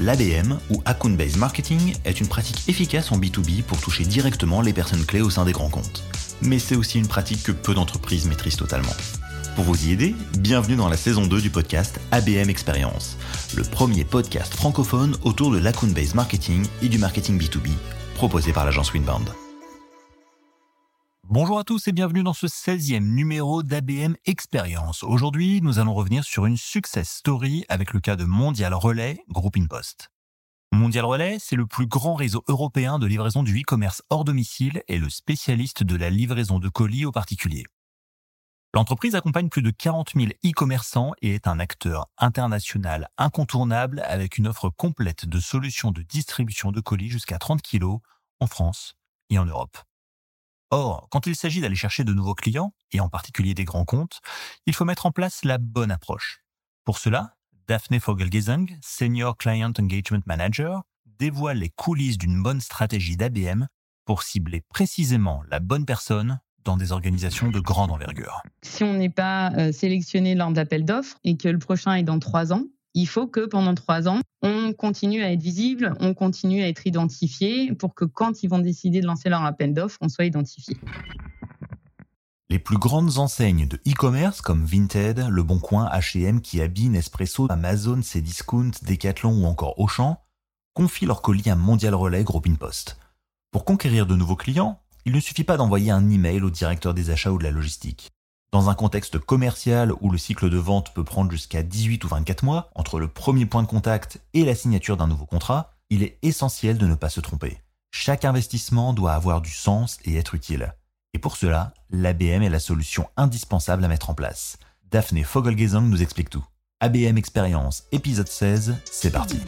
L'ABM, ou Account Based Marketing, est une pratique efficace en B2B pour toucher directement les personnes clés au sein des grands comptes. Mais c'est aussi une pratique que peu d'entreprises maîtrisent totalement. Pour vous y aider, bienvenue dans la saison 2 du podcast ABM Experience, le premier podcast francophone autour de l'account based marketing et du marketing B2B, proposé par l'agence Winbound. Bonjour à tous et bienvenue dans ce 16e numéro d'ABM Experience. Aujourd'hui, nous allons revenir sur une success story avec le cas de Mondial Relais, groupe InPost. Mondial Relais, c'est le plus grand réseau européen de livraison du e-commerce hors domicile et le spécialiste de la livraison de colis aux particuliers. L'entreprise accompagne plus de 40 000 e-commerçants et est un acteur international incontournable avec une offre complète de solutions de distribution de colis jusqu'à 30 kg en France et en Europe. Or, quand il s'agit d'aller chercher de nouveaux clients, et en particulier des grands comptes, il faut mettre en place la bonne approche. Pour cela, Daphne Fogelgesang, Senior Client Engagement Manager, dévoile les coulisses d'une bonne stratégie d'ABM pour cibler précisément la bonne personne dans des organisations de grande envergure. Si on n'est pas euh, sélectionné lors de l'appel d'offres et que le prochain est dans trois ans, il faut que pendant trois ans, on continue à être visible, on continue à être identifié pour que quand ils vont décider de lancer leur appel d'offres, on soit identifié. Les plus grandes enseignes de e-commerce comme Vinted, Le Bon Coin, H&M, Kiabi, Nespresso, Amazon, Cdiscount, Decathlon ou encore Auchan confient leurs colis à Mondial Relais Group Post. Pour conquérir de nouveaux clients, il ne suffit pas d'envoyer un email au directeur des achats ou de la logistique. Dans un contexte commercial où le cycle de vente peut prendre jusqu'à 18 ou 24 mois, entre le premier point de contact et la signature d'un nouveau contrat, il est essentiel de ne pas se tromper. Chaque investissement doit avoir du sens et être utile. Et pour cela, l'ABM est la solution indispensable à mettre en place. Daphné Fogelgesang nous explique tout. ABM Experience, épisode 16, c'est parti.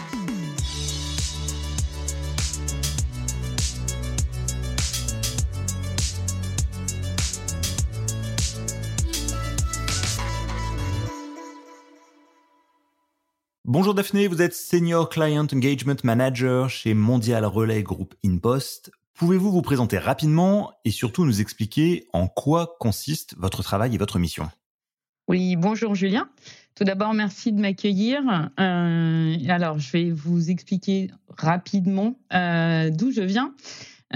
Bonjour Daphné, vous êtes Senior Client Engagement Manager chez Mondial Relay Group InPost. Pouvez-vous vous présenter rapidement et surtout nous expliquer en quoi consiste votre travail et votre mission? Oui, bonjour Julien. Tout d'abord, merci de m'accueillir. Euh, alors, je vais vous expliquer rapidement euh, d'où je viens.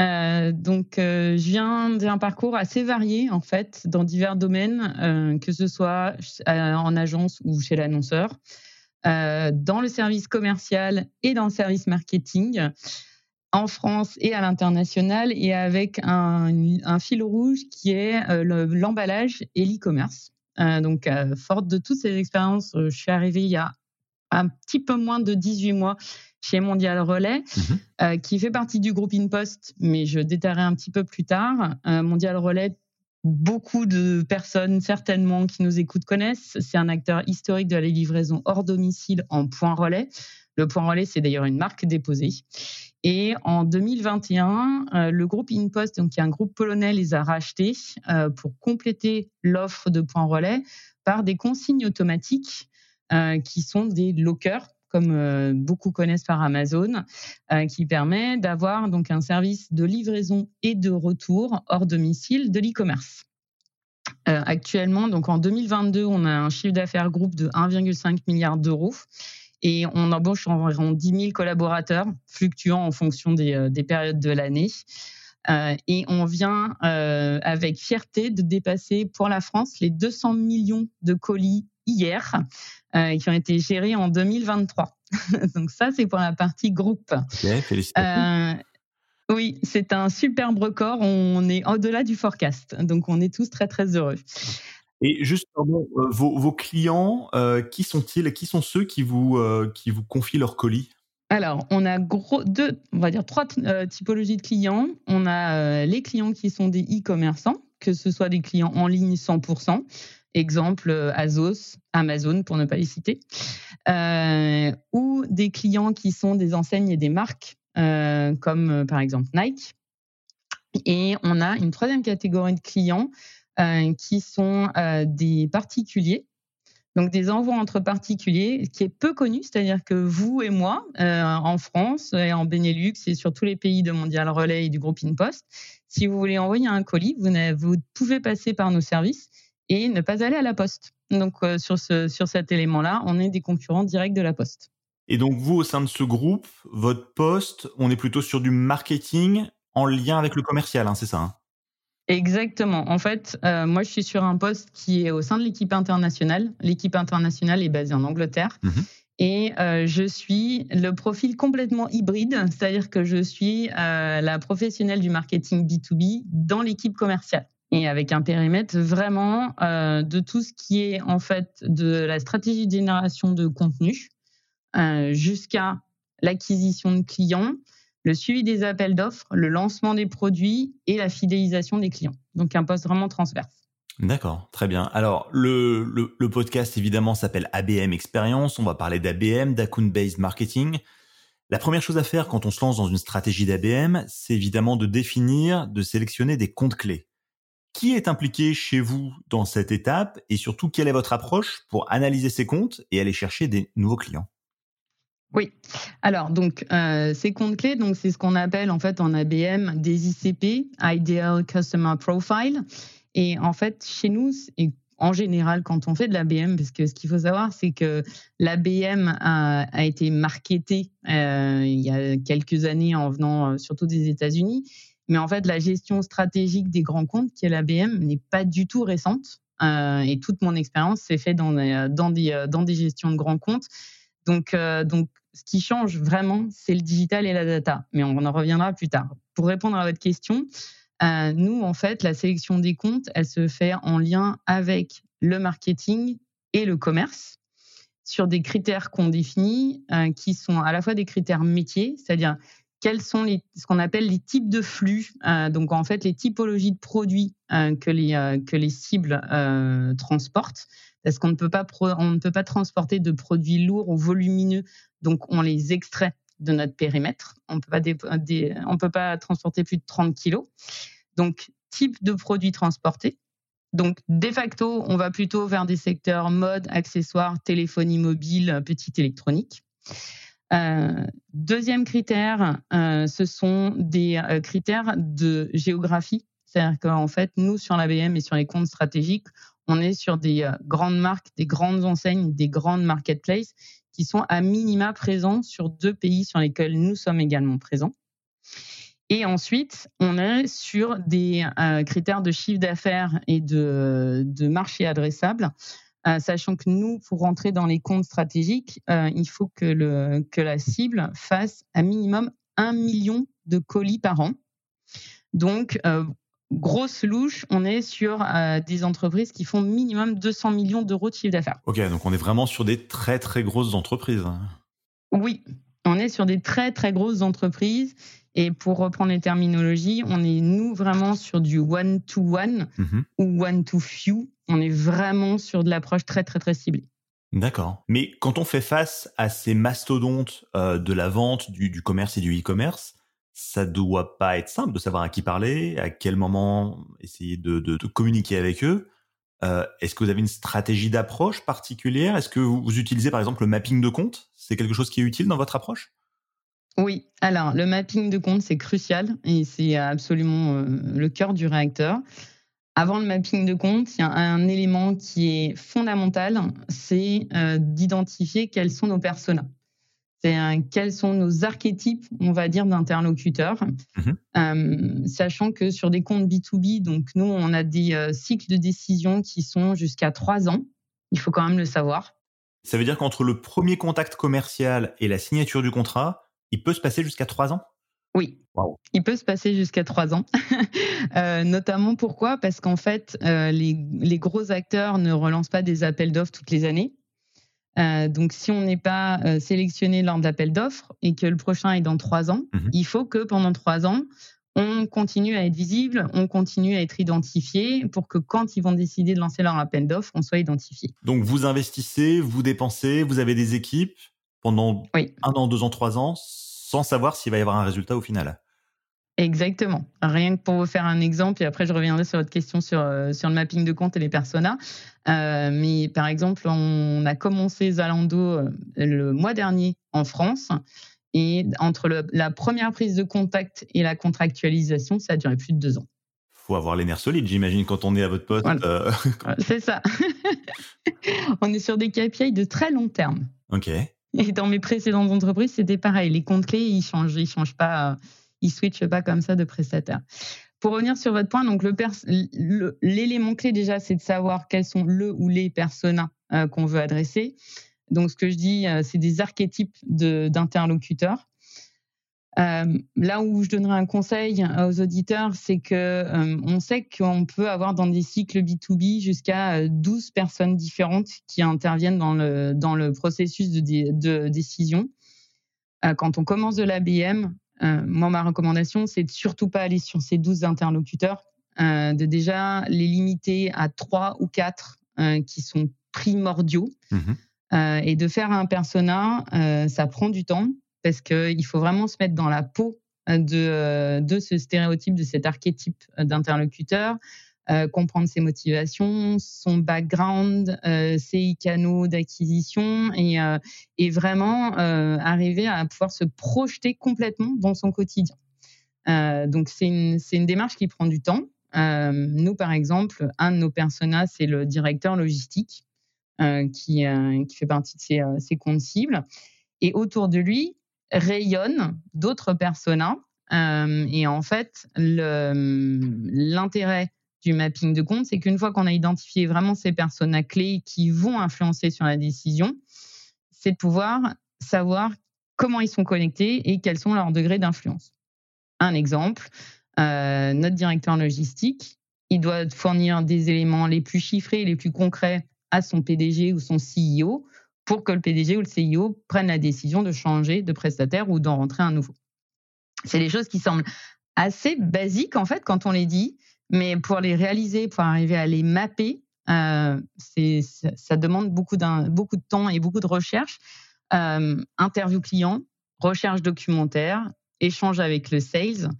Euh, donc, je viens d'un parcours assez varié en fait dans divers domaines, que ce soit en agence ou chez l'annonceur. Euh, dans le service commercial et dans le service marketing en France et à l'international et avec un, fil rouge qui est euh, l'emballage et l'e-commerce. Euh, donc, forte de toutes ces expériences, je suis arrivée il y a un petit peu moins de 18 mois chez Mondial Relais, mhm. qui fait partie du groupe InPost, mais je détaillerai un petit peu plus tard. Mondial Relais beaucoup de personnes certainement qui nous écoutent connaissent. C'est un acteur historique de la livraison hors domicile en point relais. Le point relais, c'est d'ailleurs une marque déposée. Et en 2021, euh, le groupe InPost, donc qui est un groupe polonais, les a rachetés euh, pour compléter l'offre de point relais par des consignes automatiques euh, qui sont des lockers comme euh, beaucoup connaissent par Amazon, euh, qui permet d'avoir donc un service de livraison et de retour hors domicile de l'e-commerce. Euh, actuellement, donc en 2022, on a un chiffre d'affaires groupe de 1,5 milliard d'euros et on embauche environ 10 000 collaborateurs, fluctuant en fonction des, des périodes de l'année. Et on vient avec fierté de dépasser pour la France les 200 millions de colis hier euh, qui ont été gérés en 2023. Donc ça, c'est pour la partie groupe. Okay, félicitations. oui, c'est un superbe record. On est au-delà du forecast. Donc on est tous très, très heureux. Et juste, vos, vos, clients, qui sont-ils qui sont ceux qui vous, qui vous confient leurs colis? Alors, on a gros, deux, on va dire trois euh, typologies de clients. On a euh, les clients qui sont des e-commerçants, que ce soit des clients en ligne 100%, exemple euh, Azos, Amazon pour ne pas les citer, ou des clients qui sont des enseignes et des marques, comme par exemple Nike. Et on a une troisième catégorie de clients qui sont des particuliers donc des envois entre particuliers, qui est peu connu, c'est-à-dire que vous et moi, euh, en France et en Benelux et sur tous les pays de Mondial Relais et du groupe InPost, si vous voulez envoyer un colis, vous pouvez passer par nos services et ne pas aller à la poste. Donc euh, sur, ce, sur cet élément-là, on est des concurrents directs de la poste. Et donc vous, au sein de ce groupe, votre poste, on est plutôt sur du marketing en lien avec le commercial, hein, c'est ça hein? Exactement. En fait, euh, moi, je suis sur un poste qui est au sein de l'équipe internationale. L'équipe internationale est basée en Angleterre. Mmh et euh, je suis le profil complètement hybride, c'est-à-dire que je suis euh, la professionnelle du marketing B2B dans l'équipe commerciale et avec un périmètre vraiment euh, de tout ce qui est en fait de la stratégie de génération de contenu jusqu'à l'acquisition de clients, le suivi des appels d'offres, le lancement des produits et la fidélisation des clients. Donc un poste vraiment transverse. D'accord, très bien. Alors, le, le, podcast, évidemment, s'appelle ABM Experience. On va parler d'ABM, d'Account-Based Marketing. La première chose à faire quand on se lance dans une stratégie d'ABM, c'est évidemment de définir, de sélectionner des comptes clés. Qui est impliqué chez vous dans cette étape et surtout quelle est votre approche pour analyser ces comptes et aller chercher des nouveaux clients? Oui. Alors donc euh, ces comptes clés, donc c'est ce qu'on appelle en fait en ABM des ICP, Ideal Customer Profile, et en fait, chez nous, et en général, quand on fait de l'ABM, parce que ce qu'il faut savoir, c'est que l'ABM a, a, été marketé euh, il y a quelques années en venant euh, surtout des États-Unis. Mais en fait, la gestion stratégique des grands comptes, qui est l'ABM, n'est pas du tout récente. Euh, et toute mon expérience s'est faite dans, dans, des, dans des gestions de grands comptes. Donc, euh, donc, ce qui change vraiment, c'est le digital et la data. Mais on en reviendra plus tard. Pour répondre à votre question, euh, nous, en fait, la sélection des comptes, elle se fait en lien avec le marketing et le commerce sur des critères qu'on définit, euh, qui sont à la fois des critères métiers, c'est-à-dire quels sont les, ce qu'on appelle les types de flux, euh, donc en fait les typologies de produits que, les, que les cibles transportent, parce qu'on ne peut pas ne peut pas transporter de produits lourds ou volumineux, donc on les extrait de notre périmètre. On on peut pas transporter plus de 30 kilos. Donc, type de produit transporté. Donc, de facto, on va plutôt vers des secteurs mode, accessoires, téléphonie mobile, petite électronique. Euh, deuxième critère, euh, ce sont des euh, critères de géographie. C'est-à-dire qu'en fait, nous, sur l'ABM et sur les comptes stratégiques, on est sur des grandes marques, des grandes enseignes, des grandes marketplaces qui sont à minima présents sur deux pays sur lesquels nous sommes également présents. Et ensuite, on est sur des critères de chiffre d'affaires et de, marché adressable, sachant que nous, pour rentrer dans les comptes stratégiques, euh, il faut que, le, que la cible fasse un minimum un million de colis par an. Donc, grosse louche, on est sur des entreprises qui font minimum 200 millions d'euros de chiffre d'affaires. Ok, donc on est vraiment sur des très très grosses entreprises. Oui, on est sur des très très grosses entreprises et pour reprendre les terminologies, on est nous vraiment sur du one-to-one mhm. ou one-to-few. On est vraiment sur de l'approche très, très, très ciblée. D'accord. Mais quand on fait face à ces mastodontes euh, de la vente, du, commerce et du e-commerce, ça doit pas être simple de savoir à qui parler, à quel moment essayer de, communiquer avec eux. Euh, est-ce que vous avez une stratégie d'approche particulière? Est-ce que vous, utilisez par exemple le mapping de compte? C'est quelque chose qui est utile dans votre approche? Oui, alors le mapping de compte, c'est crucial et c'est absolument euh, le cœur du réacteur. Avant le mapping de compte, il y a un élément qui est fondamental, c'est euh, d'identifier quels sont nos personas. C'est quels sont nos archétypes, on va dire, d'interlocuteurs. Mhm. Euh, sachant que sur des comptes B2B, donc nous, on a des cycles de décision qui sont jusqu'à trois ans. Il faut quand même le savoir. Ça veut dire qu'entre le premier contact commercial et la signature du contrat, il peut se passer jusqu'à trois ans? Oui, il peut se passer jusqu'à trois ans. euh, notamment pourquoi? Parce qu'en fait, euh, les, gros acteurs ne relancent pas des appels d'offres toutes les années. Euh, donc, si on n'est pas sélectionné lors d'appels d'offres et que le prochain est dans trois ans, mhm. il faut que pendant trois ans, on continue à être visible, on continue à être identifié pour que quand ils vont décider de lancer leur appel d'offres, on soit identifié. Donc, vous investissez, vous dépensez, vous avez des équipes? Pendant un an, deux ans, trois ans, sans savoir s'il va y avoir un résultat au final. Exactement. Rien que pour vous faire un exemple, et après je reviendrai sur votre question sur, euh, sur le mapping de compte et les personas. Euh, mais par exemple, on a commencé Zalando euh, le mois dernier en France. Et entre la première prise de contact et la contractualisation, ça a duré plus de deux ans. faut avoir les nerfs solides, j'imagine, quand on est à votre poste. C'est ça. on est sur des KPI de très long terme. Ok. Et dans mes précédentes entreprises, c'était pareil. Les comptes clés, ils changent, ils changent pas, ils switchent pas comme ça de prestataire. Pour revenir sur votre point, donc l'élément clé déjà, c'est de savoir quels sont le ou les personas qu'on veut adresser. Donc, ce que je dis, c'est des archétypes d'interlocuteurs. Euh, là où je donnerais un conseil aux auditeurs, c'est que euh, on sait qu'on peut avoir dans des cycles B2B jusqu'à 12 personnes différentes qui interviennent dans le, dans le processus de, de décision. Euh, quand on commence de l'ABM, moi, ma recommandation, c'est de surtout pas aller sur ces 12 interlocuteurs, de déjà les limiter à 3 ou 4 qui sont primordiaux. Mmh et de faire un persona, ça prend du temps parce qu'il faut vraiment se mettre dans la peau euh, de, euh, de ce stéréotype, de cet archétype euh, d'interlocuteur, comprendre ses motivations, son background, ses canaux d'acquisition et, vraiment arriver à pouvoir se projeter complètement dans son quotidien. donc c'est une, démarche qui prend du temps. nous, par exemple, un de nos personas, c'est le directeur logistique qui, qui fait partie de ses, ses comptes cibles. Et autour de lui, rayonnent d'autres personas. Euh, et en fait, l'intérêt du mapping de compte, c'est qu'une fois qu'on a identifié vraiment ces personas clés qui vont influencer sur la décision, c'est de pouvoir savoir comment ils sont connectés et quels sont leurs degrés d'influence. Un exemple, euh, notre directeur logistique, il doit fournir des éléments les plus chiffrés, les plus concrets à son PDG ou son CEO pour que le PDG ou le CIO prenne la décision de changer de prestataire ou d'en rentrer un nouveau. C'est des choses qui semblent assez basiques en fait quand on les dit, mais pour les réaliser, pour arriver à les mapper, euh, ça demande beaucoup, beaucoup de temps et beaucoup de recherche. Euh, interview client, recherche documentaire, échange avec le sales.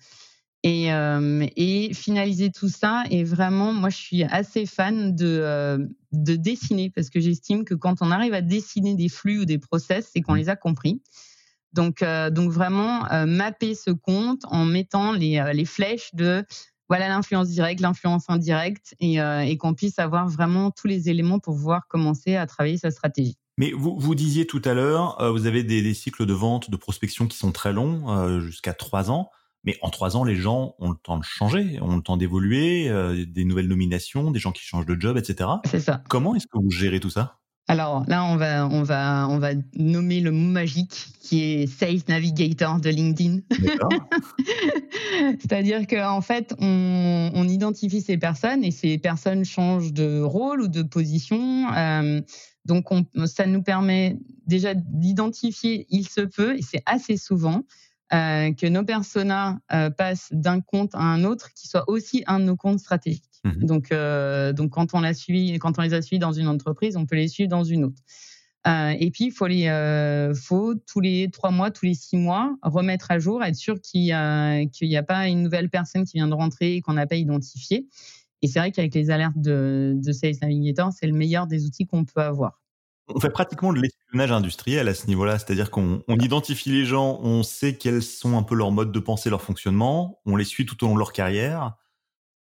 Et, euh, et, finaliser tout ça. Et vraiment, moi, je suis assez fan de, euh, de dessiner parce que j'estime que quand on arrive à dessiner des flux ou des process, c'est qu'on mmh. les a compris. Donc, euh, donc vraiment, mapper ce compte en mettant les, les flèches de voilà l'influence directe, l'influence indirecte et, et qu'on puisse avoir vraiment tous les éléments pour pouvoir commencer à travailler sa stratégie. Mais vous, vous disiez tout à l'heure, vous avez des, des, cycles de vente, de prospection qui sont très longs, jusqu'à trois ans. Mais en trois ans, les gens ont le temps de changer, ont le temps d'évoluer, euh, des nouvelles nominations, des gens qui changent de job, etc. C'est ça. Comment est-ce que vous gérez tout ça? Alors là, on va, on, va, on va nommer le mot magique qui est Sales Navigator de LinkedIn. C'est-à-dire qu'en fait, on, on, identifie ces personnes et ces personnes changent de rôle ou de position. Euh, donc, on, ça nous permet déjà d'identifier, il se peut, et c'est assez souvent, euh, que nos personas euh, passent d'un compte à un autre qui soit aussi un de nos comptes stratégiques. Mmh donc, euh, donc quand on l'a suivi, quand on les a suivis dans une entreprise, on peut les suivre dans une autre. et puis, il faut, les, faut tous les trois mois, tous les six mois, remettre à jour, être sûr qu'il n'y a, a, pas une nouvelle personne qui vient de rentrer et qu'on n'a pas identifié. Et c'est vrai qu'avec les alertes de, de Sales Navigator, c'est le meilleur des outils qu'on peut avoir on fait pratiquement de l'espionnage industriel à ce niveau-là, c'est-à-dire qu'on identifie les gens, on sait quels sont un peu leurs modes de pensée, leur fonctionnement, on les suit tout au long de leur carrière.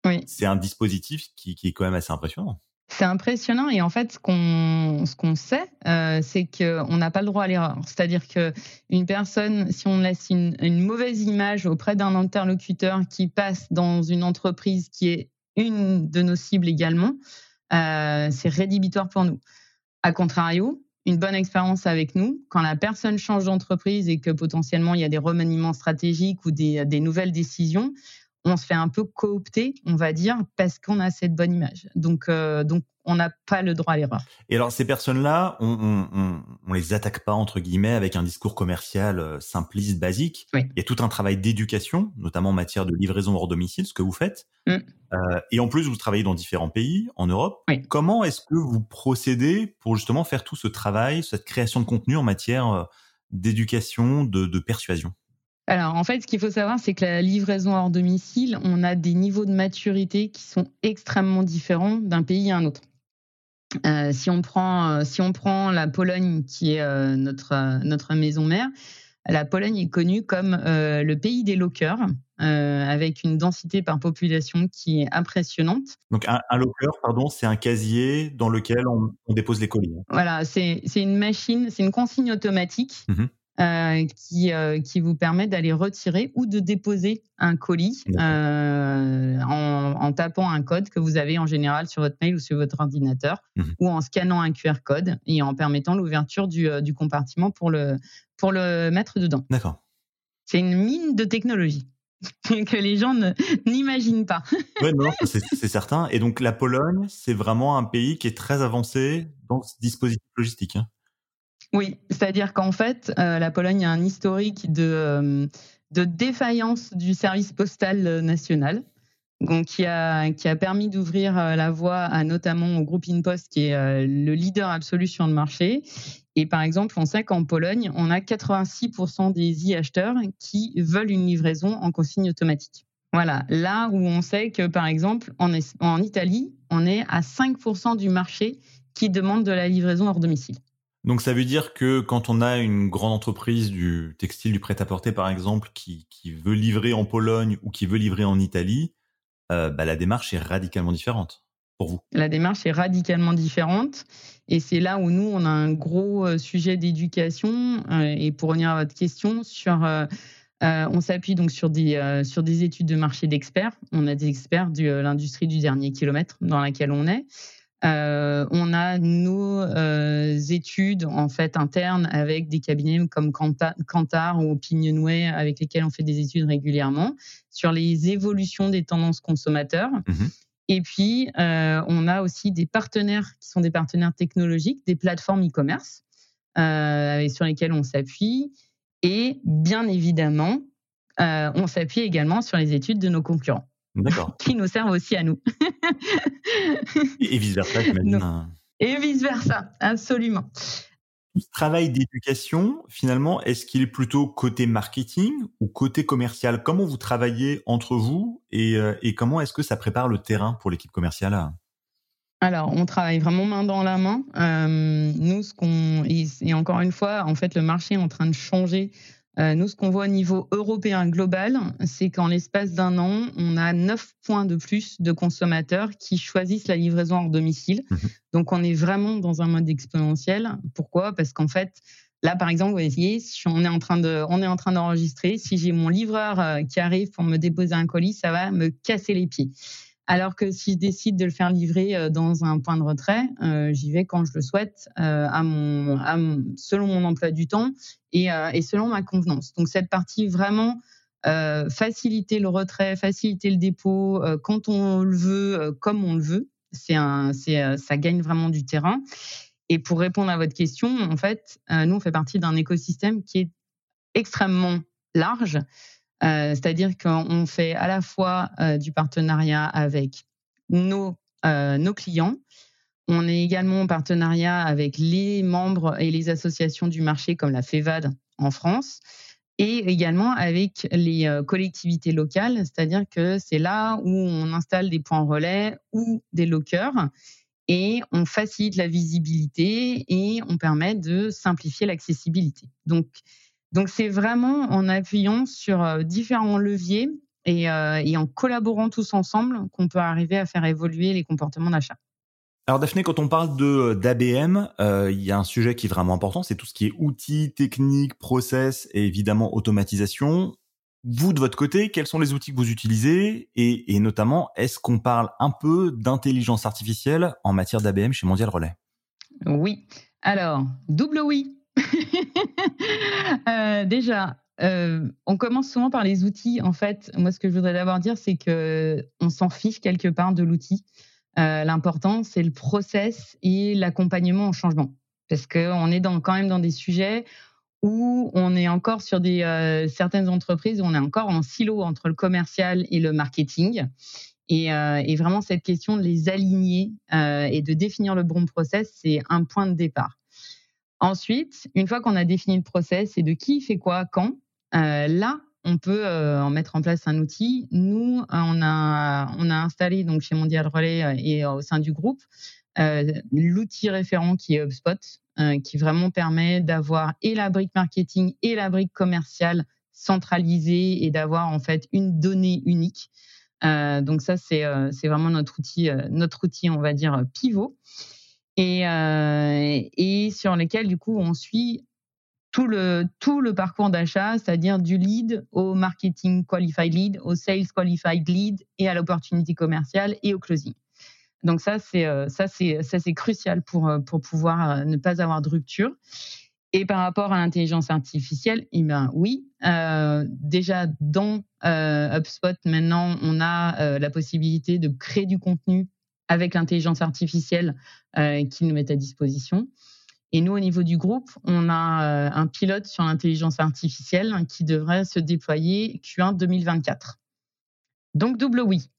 Oui. C'est un dispositif qui, est quand même assez impressionnant. C'est impressionnant et en fait, ce qu'on ce qu'on sait, euh, c'est qu'on n'a pas le droit à l'erreur. C'est-à-dire que une personne, si on laisse une, mauvaise image auprès d'un interlocuteur qui passe dans une entreprise qui est une de nos cibles également, euh, c'est rédhibitoire pour nous. A contrario, une bonne expérience avec nous, quand la personne change d'entreprise et que potentiellement il y a des remaniements stratégiques ou des, nouvelles décisions, on se fait un peu coopter, on va dire, parce qu'on a cette bonne image. Donc, euh, donc on n'a pas le droit à l'erreur. Et alors ces personnes-là, on, on, on, les attaque pas entre guillemets avec un discours commercial euh, simpliste, basique. Il y a tout un travail d'éducation, notamment en matière de livraison hors domicile, ce que vous faites. Mm. Euh, et en plus, vous travaillez dans différents pays en Europe. Comment est-ce que vous procédez pour justement faire tout ce travail, cette création de contenu en matière d'éducation, de, de persuasion? Alors, en fait, ce qu'il faut savoir, c'est que la livraison hors domicile, on a des niveaux de maturité qui sont extrêmement différents d'un pays à un autre. Euh, si, on prend, euh, si on prend la Pologne, qui est euh, notre, notre maison mère, la Pologne est connue comme le pays des lockers, avec une densité par population qui est impressionnante. Donc un, locker, pardon, c'est un casier dans lequel on, dépose les colis. Hein. Voilà, c'est une machine, c'est une consigne automatique. Mmh euh, qui, euh, qui vous permet d'aller retirer ou de déposer un colis euh, en, en, tapant un code que vous avez en général sur votre mail ou sur votre ordinateur mmh ou en scannant un QR code et en permettant l'ouverture du, du, compartiment pour le, pour le mettre dedans. D'accord. C'est une mine de technologie que les gens n'imaginent pas. oui, non, c'est certain. Et donc la Pologne, c'est vraiment un pays qui est très avancé dans ce dispositif logistique. Hein. Oui, c'est-à-dire qu'en fait, euh, la Pologne a un historique de, euh, défaillance du service postal national. Donc, qui a, permis d'ouvrir euh, la voie notamment au groupe InPost, qui est le leader absolu sur le marché. Et par exemple, on sait qu'en Pologne, on a 86% des e-acheteurs qui veulent une livraison en consigne automatique. Voilà, là où on sait que, par exemple, en Italie, on est à 5% du marché qui demande de la livraison hors domicile. Donc ça veut dire que quand on a une grande entreprise du textile, du prêt-à-porter par exemple, qui, veut livrer en Pologne ou qui veut livrer en Italie, euh, bah, la démarche est radicalement différente pour vous. La démarche est radicalement différente et c'est là où nous, on a un gros euh, sujet d'éducation. Euh, et pour revenir à votre question, on s'appuie donc sur des études de marché d'experts. On a des experts de l'industrie du dernier kilomètre dans laquelle on est. Euh, on a nos euh, études en fait internes avec des cabinets comme Kantar ou Opinionway avec lesquels on fait des études régulièrement sur les évolutions des tendances consommateurs. Mhm. Et puis, euh, on a aussi des partenaires qui sont des partenaires technologiques, des plateformes e-commerce sur lesquelles on s'appuie. Et bien évidemment, on s'appuie également sur les études de nos concurrents. qui nous servent aussi à nous. et vice-versa, j'imagine. Et vice-versa, absolument. Ce travail d'éducation, finalement, est-ce qu'il est plutôt côté marketing ou côté commercial? Comment vous travaillez entre vous et, euh, et comment est-ce que ça prépare le terrain pour l'équipe commerciale? Alors, on travaille vraiment main dans la main. Euh, nous, ce qu'on et, encore une fois, en fait, le marché est en train de changer euh, nous, ce qu'on voit au niveau européen global, c'est qu'en l'espace d'un an, on a 9 points de plus de consommateurs qui choisissent la livraison hors domicile. Mhm. Donc, on est vraiment dans un mode exponentiel. Pourquoi? Parce qu'en fait, là, par exemple, vous voyez, on est en train de, on est en train d'enregistrer. Si j'ai mon livreur euh, qui arrive pour me déposer un colis, ça va me casser les pieds. Alors que si je décide de le faire livrer euh, dans un point de retrait, euh, j'y vais quand je le souhaite, euh, selon mon emploi du temps et, selon ma convenance. Donc cette partie vraiment faciliter le retrait, faciliter le dépôt quand on le veut, comme on le veut, ça gagne vraiment du terrain. Et pour répondre à votre question, en fait, nous on fait partie d'un écosystème qui est extrêmement large. Euh, c'est-à-dire qu'on fait à la fois euh, du partenariat avec nos, euh, nos clients, on est également en partenariat avec les membres et les associations du marché comme la FEVAD en France et également avec les collectivités locales, c'est-à-dire que c'est là où on installe des points relais ou des lockers et on facilite la visibilité et on permet de simplifier l'accessibilité. Donc, donc c'est vraiment en appuyant sur euh, différents leviers euh, et, en collaborant tous ensemble qu'on peut arriver à faire évoluer les comportements d'achat. Alors Daphné, quand on parle de euh, d'ABM, il y a un sujet qui est vraiment important, c'est tout ce qui est outils, techniques, process et évidemment automatisation. Vous, de votre côté, quels sont les outils que vous utilisez et, et notamment, est-ce qu'on parle un peu d'intelligence artificielle en matière d'ABM chez Mondial Relais? Oui. Alors, double oui. Euh, déjà, euh, on commence souvent par les outils. En fait, moi, ce que je voudrais d'abord dire, c'est que on s'en fiche quelque part de l'outil. Euh, l'important, c'est le process et l'accompagnement au changement, parce qu'on est quand même dans des sujets où on est encore sur des certaines entreprises où on est encore en silo entre le commercial et le marketing. Et, et vraiment, cette question de les aligner et de définir le bon process, c'est un point de départ. Ensuite, une fois qu'on a défini le process et de qui fait quoi, quand, euh, là, on peut euh, en mettre en place un outil. Nous, on a, on a installé donc chez Mondial Relais euh, et au sein du groupe l'outil référent qui est HubSpot. qui vraiment permet d'avoir et la brique marketing et la brique commerciale centralisée et d'avoir en fait une donnée unique. donc ça, c'est vraiment notre outil, notre outil, on va dire, pivot. Et, et sur lesquels, du coup, on suit tout le, tout le parcours d'achat, c'est-à-dire du lead au marketing qualified lead, au sales qualified lead et à l'opportunité commerciale et au closing. Donc ça, c'est euh, ça, c'est ça, c'est crucial pour euh, pour pouvoir euh, ne pas avoir de rupture. Et par rapport à l'intelligence artificielle, eh ben oui, euh, déjà dans euh, HubSpot maintenant, on a la possibilité de créer du contenu avec l'intelligence artificielle euh, qu'ils nous mettent à disposition. Et nous, au niveau du groupe, on a euh, un pilote sur l'intelligence artificielle qui devrait se déployer Q1 2024. Donc double oui,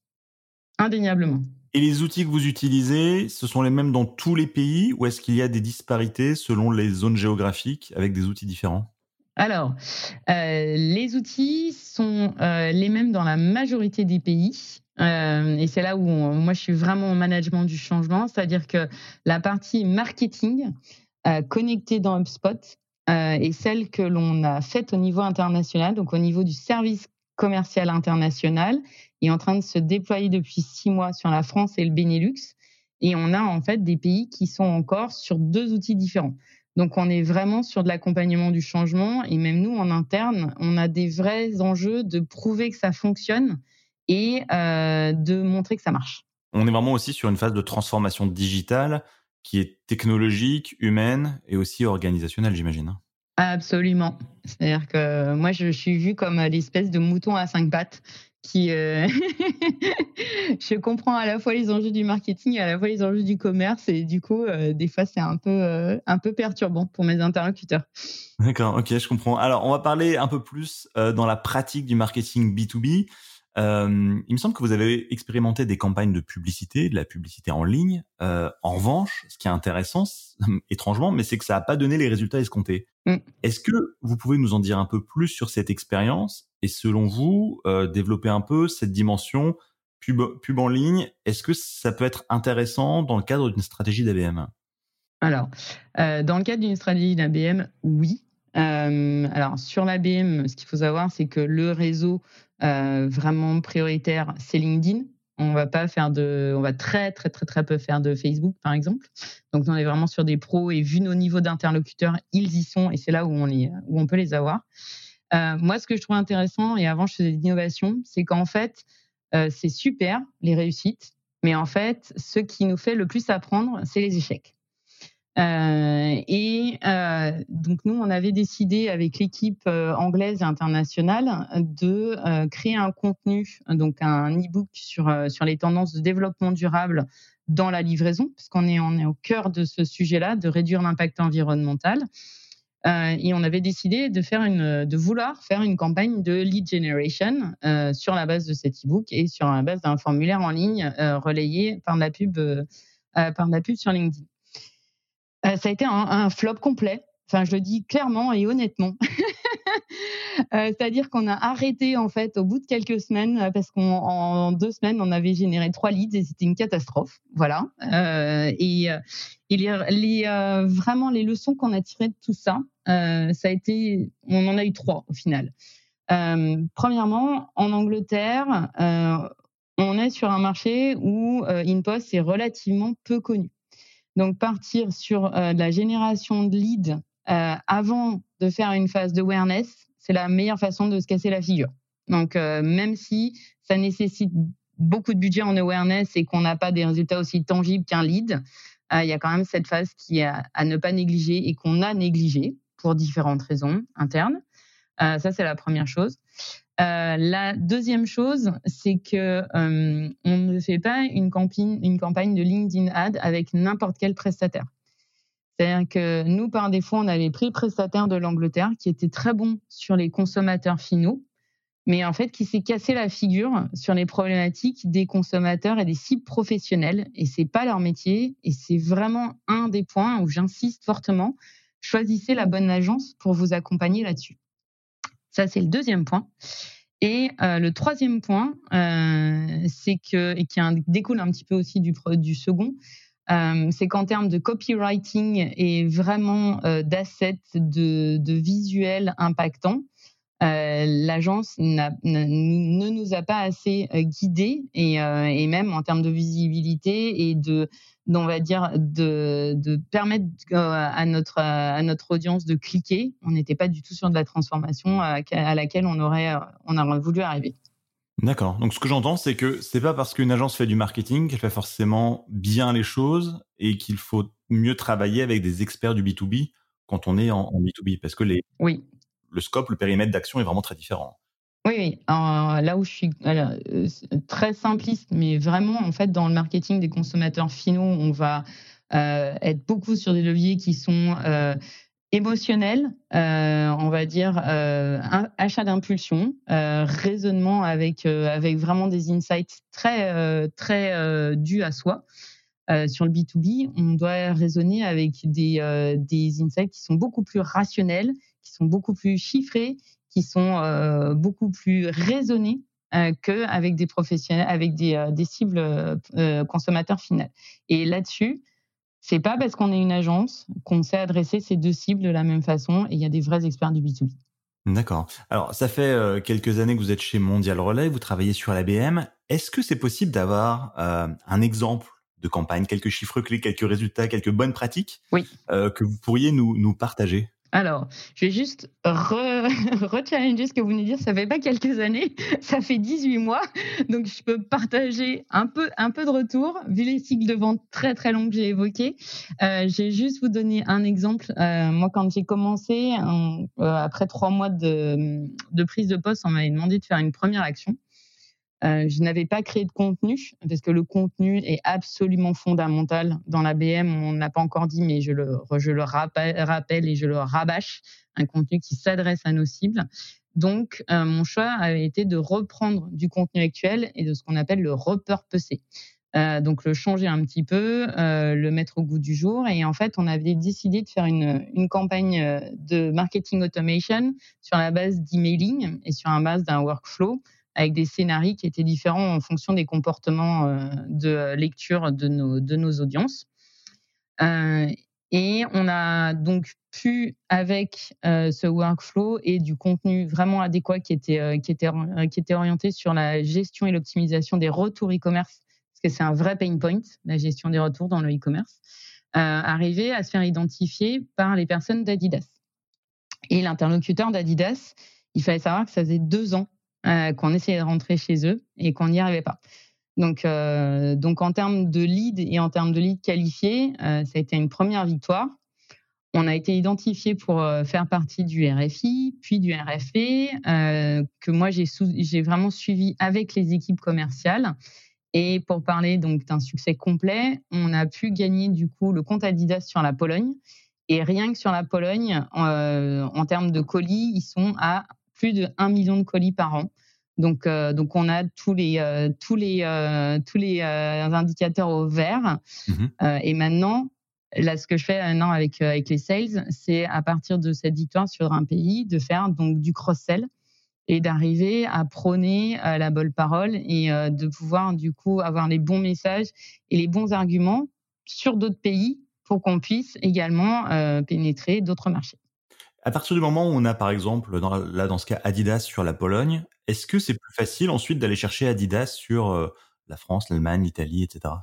indéniablement. Et les outils que vous utilisez, ce sont les mêmes dans tous les pays ou est-ce qu'il y a des disparités selon les zones géographiques avec des outils différents? Alors, euh, les outils sont euh, les mêmes dans la majorité des pays. Euh, et c'est là où moi je suis vraiment au management du changement, c'est-à-dire que la partie marketing, connectée dans HubSpot et celle que l'on a faite au niveau international, donc au niveau du service commercial international, est en train de se déployer depuis six mois sur la France et le Benelux. Et on a en fait des pays qui sont encore sur deux outils différents. Donc on est vraiment sur de l'accompagnement du changement et même nous en interne, on a des vrais enjeux de prouver que ça fonctionne et euh, de montrer que ça marche. On est vraiment aussi sur une phase de transformation digitale qui est technologique, humaine et aussi organisationnelle, j'imagine. Absolument. C'est-à-dire que moi, je suis vue comme l'espèce de mouton à cinq pattes qui euh... je comprends à la fois les enjeux du marketing et à la fois les enjeux du commerce et du coup euh, des fois c'est un peu euh, un peu perturbant pour mes interlocuteurs. D'accord, ok, je comprends. Alors on va parler un peu plus dans la pratique du marketing B2B. Euh, il me semble que vous avez expérimenté des campagnes de publicité, de la publicité en ligne. Euh, en revanche, ce qui est intéressant, étrangement, mais c'est que ça n'a pas donné les résultats escomptés. Mm. Est-ce que vous pouvez nous en dire un peu plus sur cette expérience et selon vous, euh, développer un peu cette dimension pub, pub en ligne? Est-ce que ça peut être intéressant dans le cadre d'une stratégie d'ABM Alors, dans le cadre d'une stratégie d'ABM, oui. Alors sur l'ABM, ce qu'il faut savoir, c'est que le réseau vraiment prioritaire, c'est LinkedIn. On va pas faire de, on va très très très très peu faire de Facebook par exemple. Donc on est vraiment sur des pros et vu nos niveaux d'interlocuteurs, ils y sont et c'est là où on les, où on peut les avoir. Euh, moi, ce que je trouve intéressant et avant je faisais de l'innovation, c'est qu'en fait euh, c'est super les réussites, mais en fait ce qui nous fait le plus apprendre, c'est les échecs. Euh, et euh, donc nous, on avait décidé avec l'équipe euh, anglaise et internationale de créer un contenu, donc un e-book sur sur les tendances de développement durable dans la livraison, parce qu'on est on est au cœur de ce sujet-là, de réduire l'impact environnemental. et on avait décidé de faire une, de vouloir faire une campagne de lead generation sur la base de cet e-book et sur la base d'un formulaire en ligne relayé par la pub, par la pub sur LinkedIn. Euh, ça a été un, flop complet. Enfin, je le dis clairement et honnêtement. Euh, c'est-à-dire qu'on a arrêté en fait au bout de quelques semaines euh, parce qu'en deux semaines on avait généré trois leads et c'était une catastrophe. Voilà. et, vraiment les leçons qu'on a tirées de tout ça, ça a été, on en a eu trois au final. premièrement, en Angleterre, on est sur un marché où InPost est relativement peu connu. Donc partir sur euh, la génération de leads euh, avant de faire une phase de awareness, c'est la meilleure façon de se casser la figure. Donc euh, même si ça nécessite beaucoup de budget en awareness et qu'on n'a pas des résultats aussi tangibles qu'un lead, il y a quand même cette phase qui est à, ne pas négliger et qu'on a négligé pour différentes raisons internes. ça, c'est la première chose. Euh, la deuxième chose, c'est que euh, on ne fait pas une campagne, une campagne de LinkedIn Ad avec n'importe quel prestataire. C'est-à-dire que nous, par défaut, on avait pris le prestataire de l'Angleterre qui était très bon sur les consommateurs finaux, mais en fait qui s'est cassé la figure sur les problématiques des consommateurs et des cibles professionnels. Et c'est pas leur métier. Et c'est vraiment un des points où j'insiste fortement. Choisissez la bonne agence pour vous accompagner là-dessus. Ça, c'est le deuxième point. Et euh, le troisième point, euh, c'est que, et qui découle un petit peu aussi du, second, c'est qu'en termes de copywriting et vraiment d'assets, de, visuels impactants, l'agence ne nous a pas assez guidés et, même en termes de visibilité et de, on va dire, de, de permettre à notre, à notre audience de cliquer. On n'était pas du tout sur de la transformation à, laquelle on aurait, on aurait voulu arriver. D'accord. Donc ce que j'entends, c'est que c'est pas parce qu'une agence fait du marketing qu'elle fait forcément bien les choses et qu'il faut mieux travailler avec des experts du B2B quand on est en, B2B, parce que les, oui. le scope, le périmètre d'action est vraiment très différent. Oui, là où je suis euh, très simpliste, mais vraiment, en fait, dans le marketing des consommateurs finaux, on va euh, être beaucoup sur des leviers qui sont euh, émotionnel, euh, on va dire achat d'impulsion, raisonnement avec avec vraiment des insights très très dus à soi. sur le B2B, on doit raisonner avec des des insights qui sont beaucoup plus rationnels, qui sont beaucoup plus chiffrés, qui sont beaucoup plus raisonnés qu'avec des professionnels, avec des, des cibles consommateurs finales. Et là-dessus, c'est pas parce qu'on est une agence qu'on sait adresser ces deux cibles de la même façon et il y a des vrais experts du B2B. D'accord. Alors, ça fait euh, quelques années que vous êtes chez Mondial Relais, vous travaillez sur l'ABM. Est-ce que c'est possible d'avoir euh, un exemple de campagne, quelques chiffres clés, quelques résultats, quelques bonnes pratiques oui. Euh, que vous pourriez nous, nous partager? Alors, je vais juste re-challenger ce que vous venez de dire. Ça fait pas quelques années, ça fait 18 mois. Donc, je peux partager un peu, un peu de retour, vu les cycles de vente très, très longs que j'ai évoqués. Euh, j'ai juste vous donner un exemple. Euh, moi, quand j'ai commencé, euh, après trois mois de, de prise de poste, on m'avait demandé de faire une première action. Euh, je n'avais pas créé de contenu parce que le contenu est absolument fondamental dans la BM. On n'a pas encore dit, mais je le, rappelle, et je le rabâche, un contenu qui s'adresse à nos cibles. Donc, euh, mon choix avait été de reprendre du contenu actuel et de ce qu'on appelle le repurposer. Euh, donc le changer un petit peu, le mettre au goût du jour. Et en fait, on avait décidé de faire une, une campagne de marketing automation sur la base d'emailing et sur la base d'un workflow avec des scénarios qui étaient différents en fonction des comportements euh, de lecture de nos, audiences. Euh, et on a donc pu, avec euh, ce workflow et du contenu vraiment adéquat qui était, qui, était, qui était orienté sur la gestion et l'optimisation des retours e-commerce, parce que c'est un vrai pain point, la gestion des retours dans le e-commerce, arriver à se faire identifier par les personnes d'Adidas. Et l'interlocuteur d'Adidas, il fallait savoir que ça faisait deux ans euh, qu'on essayait de rentrer chez eux et qu'on n'y arrivait pas. Donc, euh, donc en termes de lead et en termes de lead qualifié, euh, ça a été une première victoire. On a été identifié pour faire partie du RFI, puis du RFP, que moi j'ai vraiment suivi avec les équipes commerciales. Et pour parler donc d'un succès complet, on a pu gagner du coup le compte Adidas sur la Pologne. Et rien que sur la Pologne, en termes de colis, ils sont à plus de 1 million de colis par an. Donc, euh, donc on a tous les, euh, tous les, euh, tous les indicateurs au vert. Mmh et maintenant, là, ce que je fais maintenant avec, avec les sales, c'est à partir de cette victoire sur un pays, de faire donc du cross-sell et d'arriver à prôner la bonne parole et de pouvoir du coup avoir les bons messages et les bons arguments sur d'autres pays pour qu'on puisse également pénétrer d'autres marchés. À partir du moment où on a, par exemple, là, dans ce cas, Adidas sur la Pologne, est-ce que c'est plus facile ensuite d'aller chercher Adidas sur euh, la France, l'Allemagne, l'Italie, etc.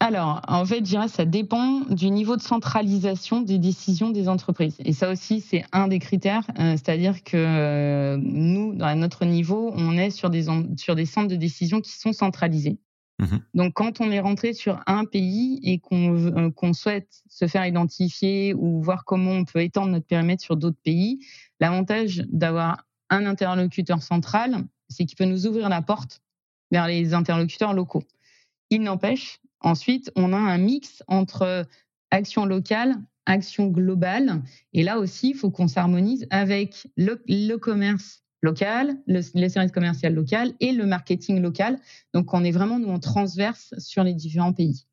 Alors, en fait, je dirais ça dépend du niveau de centralisation des décisions des entreprises. Et ça aussi, c'est un des critères. Euh, c'est-à-dire que euh, nous, à notre niveau, on est sur des, sur des centres de décision qui sont centralisés. Mmh Donc, quand on est rentré sur un pays et euh, qu'on souhaite se faire identifier ou voir comment on peut étendre notre périmètre sur d'autres pays, l'avantage d'avoir un interlocuteur central, c'est qu'il peut nous ouvrir la porte vers les interlocuteurs locaux. Il n'empêche, ensuite, on a un mix entre action locale, action globale. Et là aussi, il faut qu'on s'harmonise avec le commerce local, le, les services commerciaux locaux et le marketing local. Donc, on est vraiment, nous, en transverse sur les différents pays.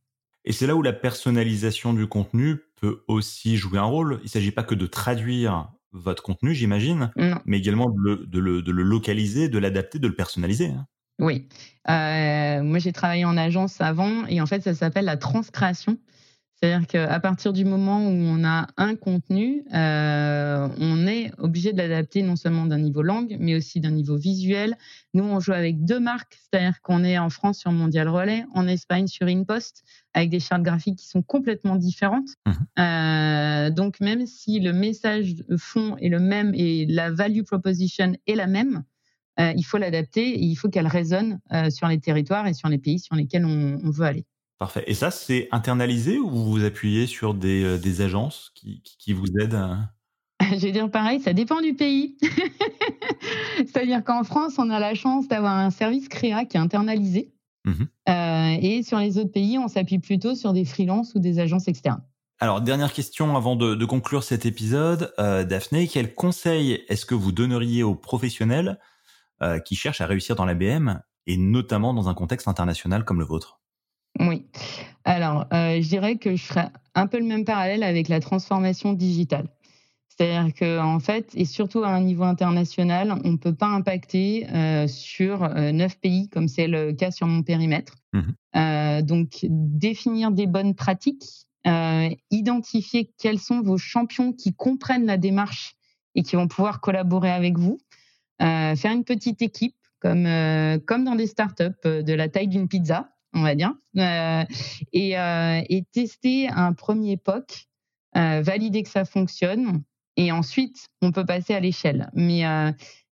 Et c'est là où la personnalisation du contenu peut aussi jouer un rôle. Il ne s'agit pas que de traduire votre contenu, j'imagine, mais également de le, de le, localiser, de l'adapter, de le personnaliser. Hein. Oui. Euh, moi, j'ai travaillé en agence avant et en fait, ça s'appelle la transcréation. C'est-à-dire qu'à partir du moment où on a un contenu, euh, on est obligé de l'adapter non seulement d'un niveau langue, mais aussi d'un niveau visuel. Nous, on joue avec deux marques, c'est-à-dire qu'on est en France sur Mondial Relais, en Espagne sur InPost, avec des chartes graphiques qui sont complètement différentes. Mmh. Euh, donc, même si le message fond est le même et la value proposition est la même, euh, il faut l'adapter et il faut qu'elle résonne sur les territoires et sur les pays sur lesquels on veut aller. Parfait. Et ça, c'est internalisé ou vous vous appuyez sur des, euh, des agences qui, qui, vous aident Je vais dire pareil, ça dépend du pays. C'est-à-dire qu'en France, on a la chance d'avoir un service créa qui est internalisé. Mmh euh, et sur les autres pays, on s'appuie plutôt sur des freelances ou des agences externes. Alors, dernière question avant de, de conclure cet épisode. Euh, Daphné, quel conseil est-ce que vous donneriez aux professionnels euh, qui cherchent à réussir dans l'ABM et notamment dans un contexte international comme le vôtre? Oui. Alors, euh, je dirais que je ferais un peu le même parallèle avec la transformation digitale. C'est-à-dire qu'en en fait, et surtout à un niveau international, on ne peut pas impacter euh, sur euh, neuf pays comme c'est le cas sur mon périmètre. Mmh donc, définir des bonnes pratiques, identifier quels sont vos champions qui comprennent la démarche et qui vont pouvoir collaborer avec vous, faire une petite équipe comme, comme dans des startups de la taille d'une pizza on va dire, euh, et, euh, et, tester un premier POC, euh, valider que ça fonctionne, et ensuite on peut passer à l'échelle. Mais,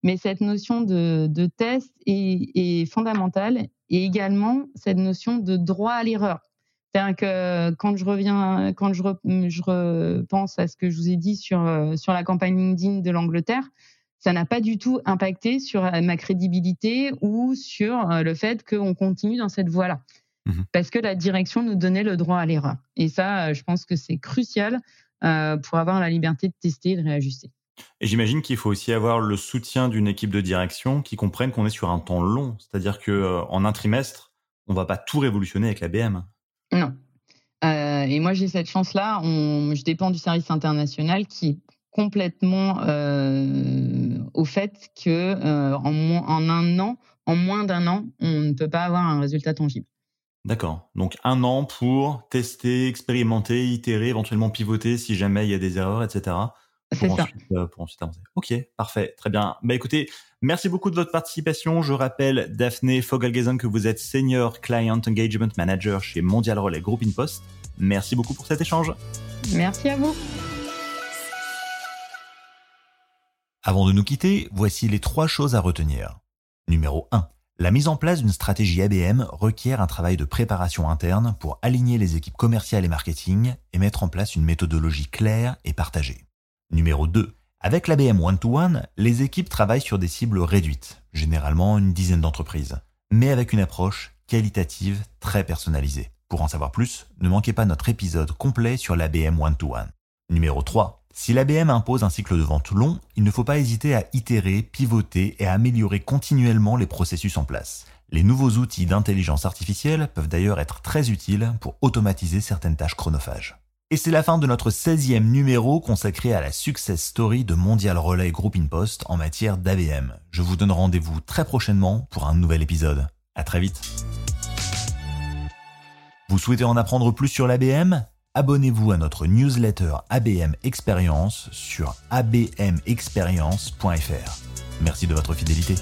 mais cette notion de, de test est, fondamentale, et également cette notion de droit à l'erreur. C'est-à-dire que quand je reviens, quand je repense à ce que je vous ai dit sur, sur la campagne LinkedIn de l'Angleterre, ça n'a pas du tout impacté sur euh, ma crédibilité ou sur euh, le fait qu'on continue dans cette voie-là. Mmh Parce que la direction nous donnait le droit à l'erreur. Et ça, euh, je pense que c'est crucial pour avoir la liberté de tester et de réajuster. Et j'imagine qu'il faut aussi avoir le soutien d'une équipe de direction qui comprenne qu'on est sur un temps long. C'est-à-dire qu'en un trimestre, on ne va pas tout révolutionner avec la BM. Non. et moi, j'ai cette chance-là. Je dépends du service international qui complètement euh, au fait que euh, en, en, un an, en moins d'un an, on ne peut pas avoir un résultat tangible. D'accord. Donc un an pour tester, expérimenter, itérer, éventuellement pivoter si jamais il y a des erreurs, etc. C'est ça. Euh, pour ensuite avancer. Ok, parfait, très bien. Bah écoutez, merci beaucoup de votre participation. Je rappelle, Daphné Fogelgesen, que vous êtes Senior Client Engagement Manager chez Mondial Relais Group in Post. Merci beaucoup pour cet échange. Merci à vous. Avant de nous quitter, voici les trois choses à retenir. Numéro 1. La mise en place d'une stratégie ABM requiert un travail de préparation interne pour aligner les équipes commerciales et marketing et mettre en place une méthodologie claire et partagée. Numéro 2. Avec l'ABM One-to-One, les équipes travaillent sur des cibles réduites, généralement une dizaine d'entreprises, mais avec une approche qualitative très personnalisée. Pour en savoir plus, ne manquez pas notre épisode complet sur l'ABM One-to-One. Numéro 3. Si l'ABM impose un cycle de vente long, il ne faut pas hésiter à itérer, pivoter et à améliorer continuellement les processus en place. Les nouveaux outils d'intelligence artificielle peuvent d'ailleurs être très utiles pour automatiser certaines tâches chronophages. Et c'est la fin de notre 16e numéro consacré à la success story de Mondial Relay Group in Post en matière d'ABM. Je vous donne rendez-vous très prochainement pour un nouvel épisode. À très vite. Vous souhaitez en apprendre plus sur l'ABM abonnez-vous à notre newsletter ABM Experience sur abmexperience.fr. Merci de votre fidélité.